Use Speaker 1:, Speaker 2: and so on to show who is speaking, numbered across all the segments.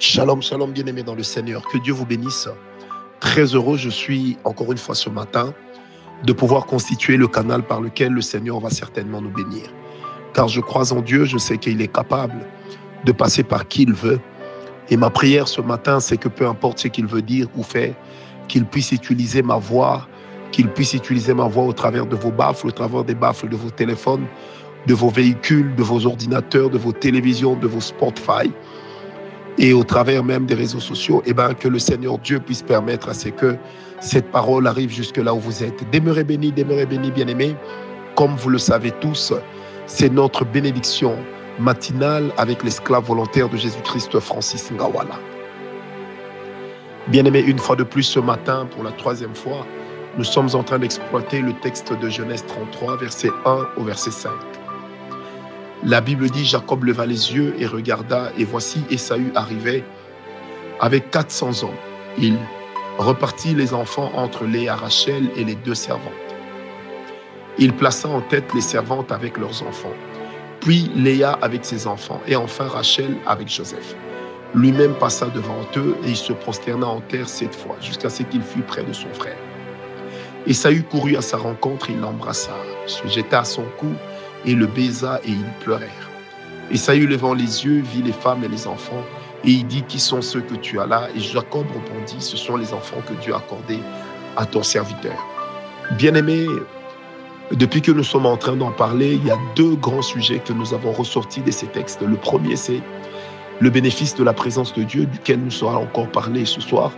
Speaker 1: Shalom, shalom, bien-aimés dans le Seigneur. Que Dieu vous bénisse. Très heureux, je suis encore une fois ce matin de pouvoir constituer le canal par lequel le Seigneur va certainement nous bénir. Car je crois en Dieu, je sais qu'il est capable de passer par qui il veut. Et ma prière ce matin, c'est que peu importe ce qu'il veut dire ou faire, qu'il puisse utiliser ma voix, qu'il puisse utiliser ma voix au travers de vos baffles, au travers des baffles de vos téléphones, de vos véhicules, de vos ordinateurs, de vos télévisions, de vos Spotify et au travers même des réseaux sociaux, eh ben, que le Seigneur Dieu puisse permettre à ce que cette parole arrive jusque là où vous êtes. Demeurez bénis, demeurez bénis, bien-aimés. Comme vous le savez tous, c'est notre bénédiction matinale avec l'esclave volontaire de Jésus-Christ, Francis Ngawala. Bien-aimés, une fois de plus ce matin, pour la troisième fois, nous sommes en train d'exploiter le texte de Genèse 33, verset 1 au verset 5. La Bible dit, Jacob leva les yeux et regarda, et voici Esaü arrivait avec 400 hommes. Il repartit les enfants entre Léa, Rachel et les deux servantes. Il plaça en tête les servantes avec leurs enfants, puis Léa avec ses enfants, et enfin Rachel avec Joseph. Lui-même passa devant eux et il se prosterna en terre sept fois, jusqu'à ce qu'il fût près de son frère. Esaü courut à sa rencontre, il l'embrassa, se jeta à son cou et le baisa et ils pleurèrent. Et Saül levant les yeux vit les femmes et les enfants et il dit qui sont ceux que tu as là? Et Jacob répondit ce sont les enfants que Dieu a accordés à ton serviteur. Bien-aimé, depuis que nous sommes en train d'en parler, il y a deux grands sujets que nous avons ressortis de ces textes. Le premier, c'est le bénéfice de la présence de Dieu, duquel nous serons encore parlé ce soir.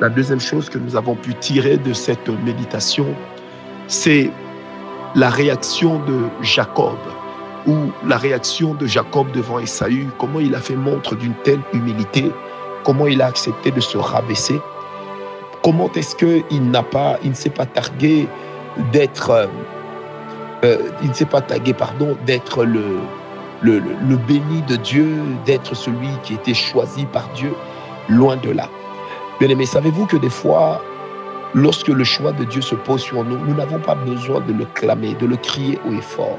Speaker 1: La deuxième chose que nous avons pu tirer de cette méditation, c'est la réaction de Jacob ou la réaction de Jacob devant Esaü, comment il a fait montre d'une telle humilité, comment il a accepté de se rabaisser, comment est-ce qu'il n'a pas, il ne s'est pas targué d'être, euh, euh, il ne s'est pas tagué, pardon, d'être le, le, le, béni de Dieu, d'être celui qui était choisi par Dieu, loin de là. Bien aimé, savez-vous que des fois, Lorsque le choix de Dieu se pose sur nous, nous n'avons pas besoin de le clamer, de le crier haut et fort.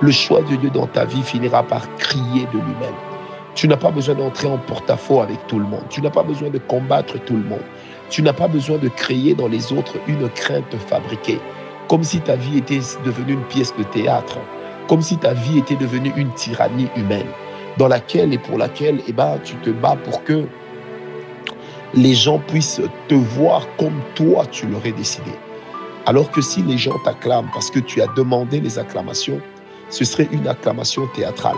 Speaker 1: Le choix de Dieu dans ta vie finira par crier de lui-même. Tu n'as pas besoin d'entrer en porte-à-faux avec tout le monde. Tu n'as pas besoin de combattre tout le monde. Tu n'as pas besoin de créer dans les autres une crainte fabriquée, comme si ta vie était devenue une pièce de théâtre, comme si ta vie était devenue une tyrannie humaine, dans laquelle et pour laquelle eh ben, tu te bats pour que les gens puissent te voir comme toi tu l'aurais décidé. Alors que si les gens t'acclament parce que tu as demandé les acclamations, ce serait une acclamation théâtrale.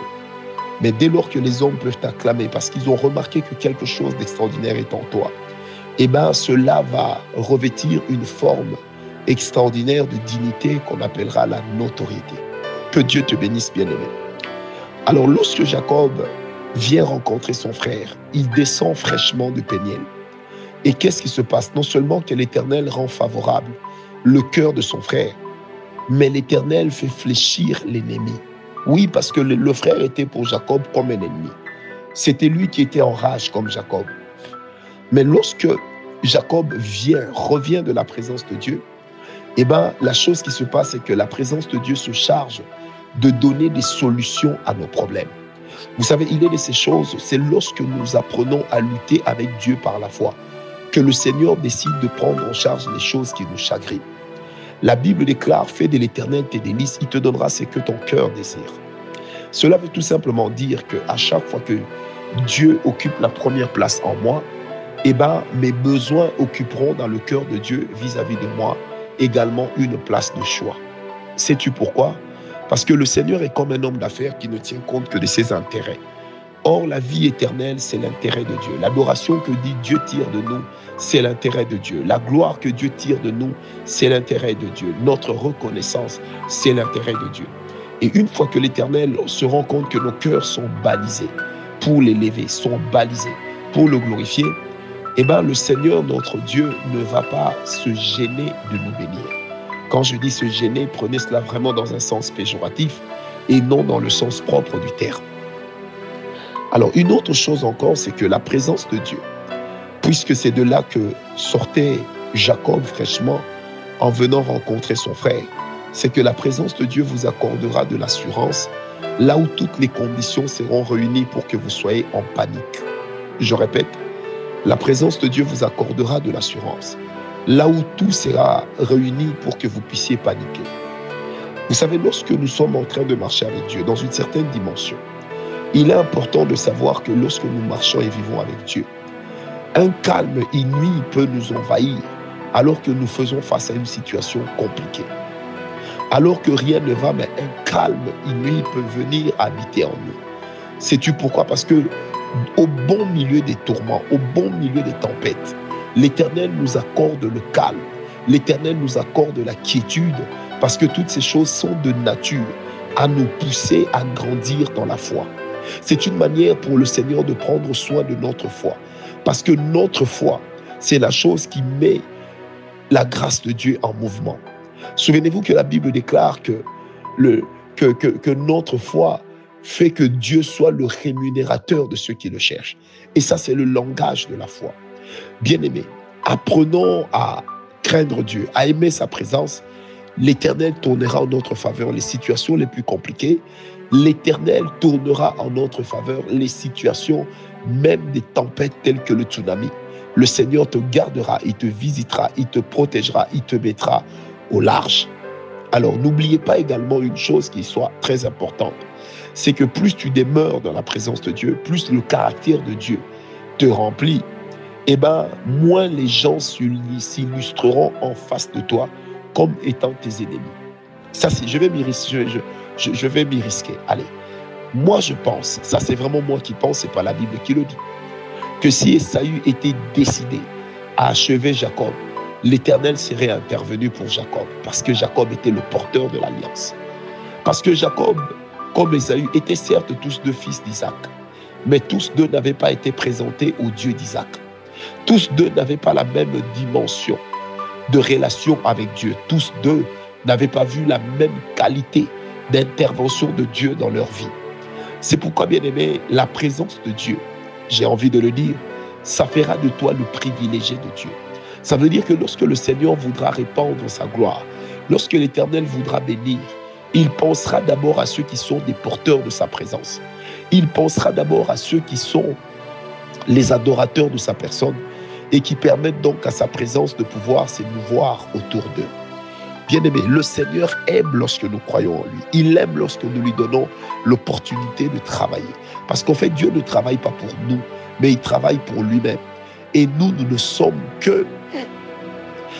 Speaker 1: Mais dès lors que les hommes peuvent t'acclamer parce qu'ils ont remarqué que quelque chose d'extraordinaire est en toi, eh bien cela va revêtir une forme extraordinaire de dignité qu'on appellera la notoriété. Que Dieu te bénisse, bien-aimé. Alors lorsque Jacob vient rencontrer son frère, il descend fraîchement de Péniel. Et qu'est-ce qui se passe? Non seulement que l'Éternel rend favorable le cœur de son frère, mais l'Éternel fait fléchir l'ennemi. Oui, parce que le, frère était pour Jacob comme un ennemi. C'était lui qui était en rage comme Jacob. Mais lorsque Jacob vient, revient de la présence de Dieu, eh ben, la chose qui se passe, c'est que la présence de Dieu se charge de donner des solutions à nos problèmes. Vous savez, il est de ces choses, c'est lorsque nous apprenons à lutter avec Dieu par la foi que le Seigneur décide de prendre en charge les choses qui nous chagrinent. La Bible déclare, fais de l'éternel tes délices, il te donnera ce que ton cœur désire. Cela veut tout simplement dire qu'à chaque fois que Dieu occupe la première place en moi, eh ben, mes besoins occuperont dans le cœur de Dieu vis-à-vis -vis de moi également une place de choix. Sais-tu pourquoi? Parce que le Seigneur est comme un homme d'affaires qui ne tient compte que de ses intérêts. Or, la vie éternelle, c'est l'intérêt de Dieu. L'adoration que dit Dieu tire de nous, c'est l'intérêt de Dieu. La gloire que Dieu tire de nous, c'est l'intérêt de Dieu. Notre reconnaissance, c'est l'intérêt de Dieu. Et une fois que l'Éternel se rend compte que nos cœurs sont balisés pour l'élever, sont balisés pour le glorifier, eh bien, le Seigneur, notre Dieu, ne va pas se gêner de nous bénir. Quand je dis se gêner, prenez cela vraiment dans un sens péjoratif et non dans le sens propre du terme. Alors une autre chose encore, c'est que la présence de Dieu, puisque c'est de là que sortait Jacob fraîchement en venant rencontrer son frère, c'est que la présence de Dieu vous accordera de l'assurance là où toutes les conditions seront réunies pour que vous soyez en panique. Je répète, la présence de Dieu vous accordera de l'assurance, là où tout sera réuni pour que vous puissiez paniquer. Vous savez, lorsque nous sommes en train de marcher avec Dieu dans une certaine dimension, il est important de savoir que lorsque nous marchons et vivons avec Dieu, un calme inouï peut nous envahir alors que nous faisons face à une situation compliquée. Alors que rien ne va, mais un calme inouï peut venir habiter en nous. Sais-tu pourquoi? Parce que au bon milieu des tourments, au bon milieu des tempêtes, l'Éternel nous accorde le calme. L'Éternel nous accorde la quiétude parce que toutes ces choses sont de nature à nous pousser à grandir dans la foi. C'est une manière pour le Seigneur de prendre soin de notre foi. Parce que notre foi, c'est la chose qui met la grâce de Dieu en mouvement. Souvenez-vous que la Bible déclare que, le, que, que, notre foi fait que Dieu soit le rémunérateur de ceux qui le cherchent. Et ça, c'est le langage de la foi. Bien-aimés, apprenons à craindre Dieu, à aimer sa présence. L'Éternel tournera en notre faveur les situations les plus compliquées. L'Éternel tournera en notre faveur les situations, même des tempêtes telles que le tsunami. Le Seigneur te gardera, il te visitera, il te protégera, il te mettra au large. Alors n'oubliez pas également une chose qui soit très importante, c'est que plus tu demeures dans la présence de Dieu, plus le caractère de Dieu te remplit, eh ben moins les gens s'illustreront en face de toi comme étant tes ennemis. Ça, c'est, je vais m'y risquer. Je, vais m'y risquer. Allez, moi je pense, ça c'est vraiment moi qui pense, c'est pas la Bible qui le dit que si Esaü était décidé à achever Jacob, l'Éternel serait intervenu pour Jacob, parce que Jacob était le porteur de l'alliance. Parce que Jacob, comme Esaü, étaient certes tous deux fils d'Isaac, mais tous deux n'avaient pas été présentés au Dieu d'Isaac. Tous deux n'avaient pas la même dimension de relation avec Dieu. Tous deux n'avaient pas vu la même qualité d'intervention de Dieu dans leur vie. C'est pourquoi, bien aimé, la présence de Dieu j'ai envie de le dire, ça fera de toi le privilégié de Dieu. Ça veut dire que lorsque le Seigneur voudra répandre sa gloire, lorsque l'Éternel voudra bénir, il pensera d'abord à ceux qui sont des porteurs de sa présence. Il pensera d'abord à ceux qui sont les adorateurs de sa personne et qui permettent donc à sa présence de pouvoir s'émouvoir autour d'eux. Bien-aimé, le Seigneur aime lorsque nous croyons en lui. Il aime lorsque nous lui donnons l'opportunité de travailler. Parce qu'en fait, Dieu ne travaille pas pour nous, mais il travaille pour lui-même. Et nous, nous ne sommes que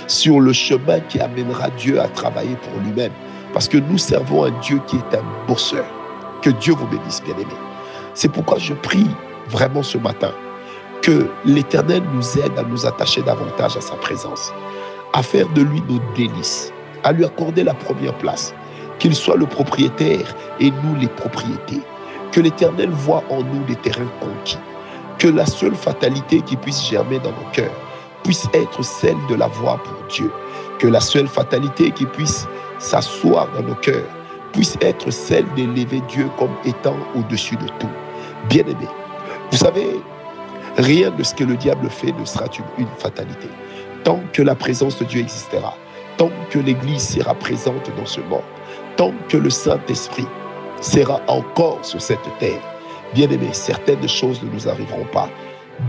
Speaker 1: sur le chemin qui amènera Dieu à travailler pour lui-même. Parce que nous servons un Dieu qui est un bosseur. Que Dieu vous bénisse, bien-aimé. C'est pourquoi je prie vraiment ce matin que l'Éternel nous aide à nous attacher davantage à sa présence, à faire de lui nos délices à lui accorder la première place, qu'il soit le propriétaire et nous les propriétés, que l'Éternel voit en nous des terrains conquis, que la seule fatalité qui puisse germer dans nos cœurs puisse être celle de la voix pour Dieu, que la seule fatalité qui puisse s'asseoir dans nos cœurs puisse être celle d'élever Dieu comme étant au-dessus de tout. Bien-aimé, vous savez, rien de ce que le diable fait ne sera une, fatalité. Tant que la présence de Dieu existera, tant que l'Église sera présente dans ce monde, tant que le Saint-Esprit sera encore sur cette terre, bien aimé, certaines choses ne nous arriveront pas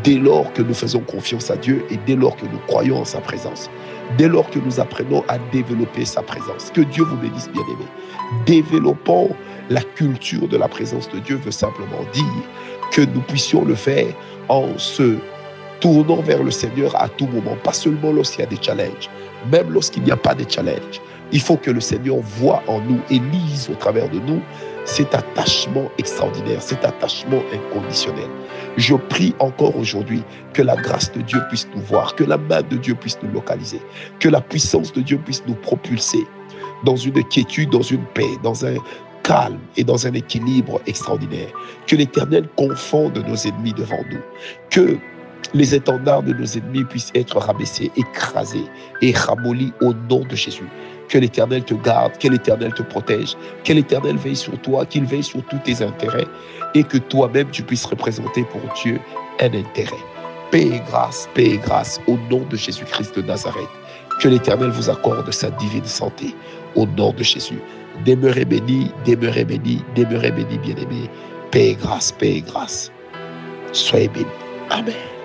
Speaker 1: dès lors que nous faisons confiance à Dieu et dès lors que nous croyons en sa présence, dès lors que nous apprenons à développer sa présence. Que Dieu vous bénisse, bien aimé. Développons la culture de la présence de Dieu veut simplement dire que nous puissions le faire en se tournant vers le Seigneur à tout moment, pas seulement lorsqu'il y a des challenges, même lorsqu'il n'y a pas de challenge. Il faut que le Seigneur voit en nous et lise au travers de nous cet attachement extraordinaire, cet attachement inconditionnel. Je prie encore aujourd'hui que la grâce de Dieu puisse nous voir, que la main de Dieu puisse nous localiser, que la puissance de Dieu puisse nous propulser dans une quiétude, dans une paix, dans un calme et dans un équilibre extraordinaire. Que l'Éternel confonde nos ennemis devant nous. Que les étendards de nos ennemis puissent être rabaissés, écrasés et ramollis au nom de Jésus. Que l'Éternel te garde, que l'Éternel te protège, que l'Éternel veille sur toi, qu'il veille sur tous tes intérêts et que toi-même tu puisses représenter pour Dieu un intérêt. Paix et grâce, paix et grâce au nom de Jésus-Christ de Nazareth. Que l'Éternel vous accorde sa divine santé au nom de Jésus. Demeurez bénis, demeurez bénis, demeurez bénis, bien-aimés. Paix et grâce, paix et grâce. Soyez bénis. Amen.